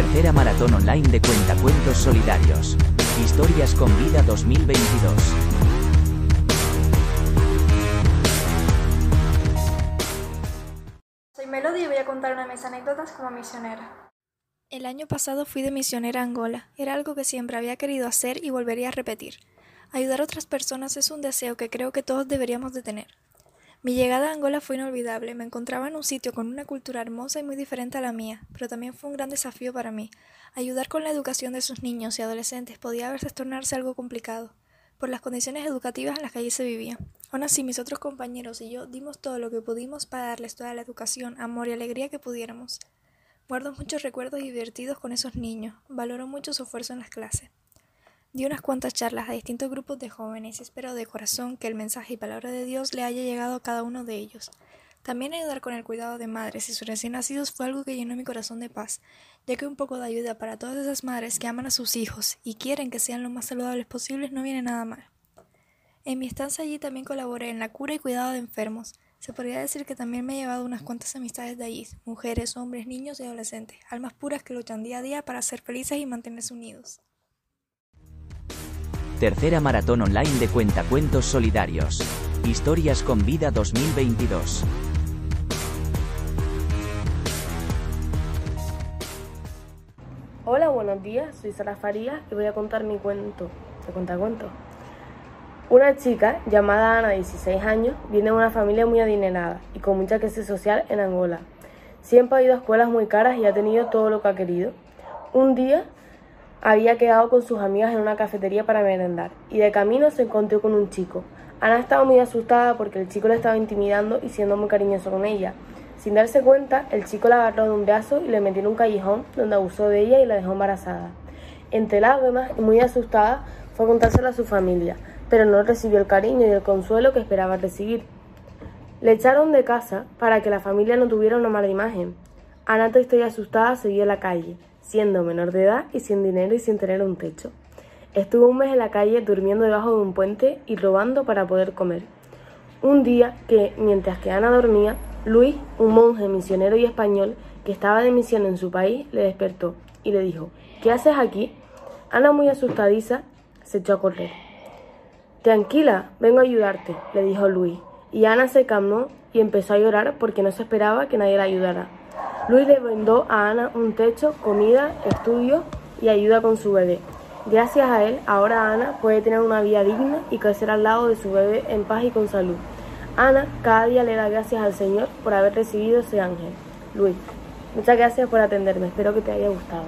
Tercera maratón online de cuentacuentos solidarios. Historias con vida 2022. Soy Melody y voy a contar una de mis anécdotas como misionera. El año pasado fui de misionera a Angola. Era algo que siempre había querido hacer y volvería a repetir. Ayudar a otras personas es un deseo que creo que todos deberíamos de tener. Mi llegada a Angola fue inolvidable. Me encontraba en un sitio con una cultura hermosa y muy diferente a la mía, pero también fue un gran desafío para mí. Ayudar con la educación de sus niños y adolescentes podía a veces tornarse algo complicado, por las condiciones educativas en las que allí se vivía. Aún así, mis otros compañeros y yo dimos todo lo que pudimos para darles toda la educación, amor y alegría que pudiéramos. Guardo muchos recuerdos divertidos con esos niños. Valoro mucho su esfuerzo en las clases. Di unas cuantas charlas a distintos grupos de jóvenes y espero de corazón que el mensaje y palabra de Dios le haya llegado a cada uno de ellos. También ayudar con el cuidado de madres y sus recién nacidos fue algo que llenó mi corazón de paz, ya que un poco de ayuda para todas esas madres que aman a sus hijos y quieren que sean lo más saludables posibles no viene nada mal. En mi estancia allí también colaboré en la cura y cuidado de enfermos. Se podría decir que también me he llevado unas cuantas amistades de allí, mujeres, hombres, niños y adolescentes, almas puras que luchan día a día para ser felices y mantenerse unidos. Tercera maratón online de cuentacuentos solidarios. Historias con vida 2022. Hola, buenos días. Soy Sara Farías y voy a contar mi cuento de cuentacuentos. Una chica llamada Ana, de 16 años, viene de una familia muy adinerada y con mucha clase social en Angola. Siempre ha ido a escuelas muy caras y ha tenido todo lo que ha querido. Un día había quedado con sus amigas en una cafetería para merendar y de camino se encontró con un chico. Ana estaba muy asustada porque el chico le estaba intimidando y siendo muy cariñoso con ella. Sin darse cuenta, el chico la agarró de un brazo y le metió en un callejón donde abusó de ella y la dejó embarazada. Entre lágrimas y muy asustada, fue a contárselo a su familia, pero no recibió el cariño y el consuelo que esperaba recibir. Le echaron de casa para que la familia no tuviera una mala imagen. Ana, estoy asustada, seguía la calle siendo menor de edad y sin dinero y sin tener un techo. Estuvo un mes en la calle durmiendo debajo de un puente y robando para poder comer. Un día que, mientras que Ana dormía, Luis, un monje misionero y español que estaba de misión en su país, le despertó y le dijo, ¿qué haces aquí? Ana, muy asustadiza, se echó a correr. Tranquila, vengo a ayudarte, le dijo Luis, y Ana se calmó y empezó a llorar porque no se esperaba que nadie la ayudara. Luis le brindó a Ana un techo, comida, estudio y ayuda con su bebé. Gracias a él, ahora Ana puede tener una vida digna y crecer al lado de su bebé en paz y con salud. Ana cada día le da gracias al Señor por haber recibido ese ángel. Luis, muchas gracias por atenderme, espero que te haya gustado.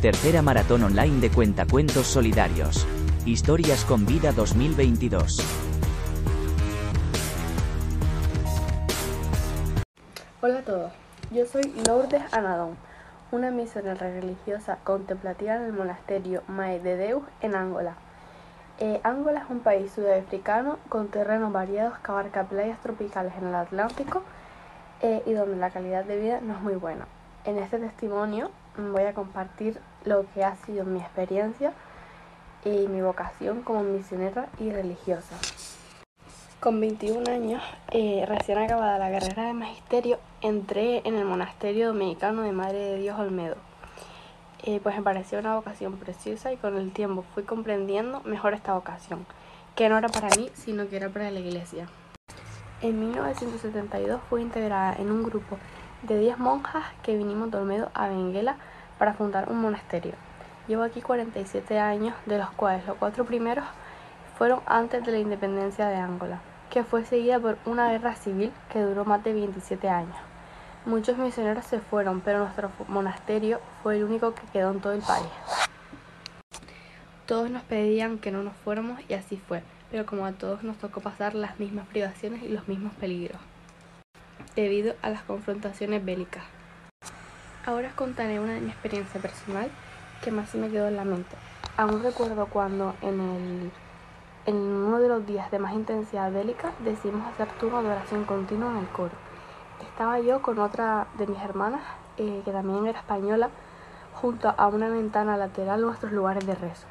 Tercera maratón online de cuentacuentos solidarios. Historias con vida 2022. Hola a todos, yo soy Lourdes Anadón, una misionera religiosa contemplativa en el monasterio Mae de Deus en Angola. Eh, Angola es un país sudafricano con terrenos variados que abarca playas tropicales en el Atlántico eh, y donde la calidad de vida no es muy buena. En este testimonio voy a compartir lo que ha sido mi experiencia y mi vocación como misionera y religiosa. Con 21 años, eh, recién acabada la carrera de magisterio, entré en el monasterio dominicano de Madre de Dios Olmedo. Eh, pues me pareció una vocación preciosa y con el tiempo fui comprendiendo mejor esta vocación, que no era para mí, sino que era para la iglesia. En 1972 fui integrada en un grupo de 10 monjas que vinimos de Olmedo a Benguela para fundar un monasterio. Llevo aquí 47 años, de los cuales los cuatro primeros fueron antes de la independencia de Angola, que fue seguida por una guerra civil que duró más de 27 años. Muchos misioneros se fueron, pero nuestro monasterio fue el único que quedó en todo el país. Todos nos pedían que no nos fuéramos y así fue, pero como a todos nos tocó pasar las mismas privaciones y los mismos peligros, debido a las confrontaciones bélicas. Ahora os contaré una de mi experiencia personal que más se me quedó en la mente. Aún recuerdo cuando en el en uno de los días de más intensidad bélica decidimos hacer turno de oración continua en el coro. Estaba yo con otra de mis hermanas, eh, que también era española, junto a una ventana lateral nuestros lugares de rezo.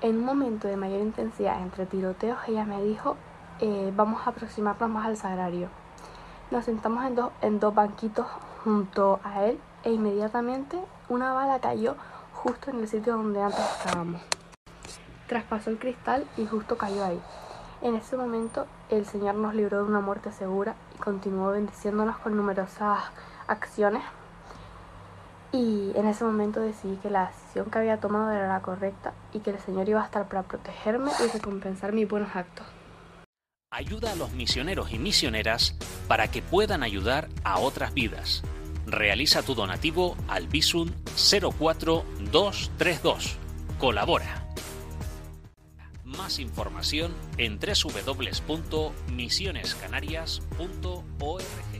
En un momento de mayor intensidad entre tiroteos, ella me dijo, eh, vamos a aproximarnos más al sagrario. Nos sentamos en dos banquitos junto a él e inmediatamente una bala cayó justo en el sitio donde antes estábamos. Traspasó el cristal y justo cayó ahí. En ese momento el Señor nos libró de una muerte segura y continuó bendiciéndonos con numerosas acciones. Y en ese momento decidí que la decisión que había tomado era la correcta y que el Señor iba a estar para protegerme y recompensar mis buenos actos. Ayuda a los misioneros y misioneras para que puedan ayudar a otras vidas. Realiza tu donativo al Bisun 04232. Colabora. Más información en www.misionescanarias.org.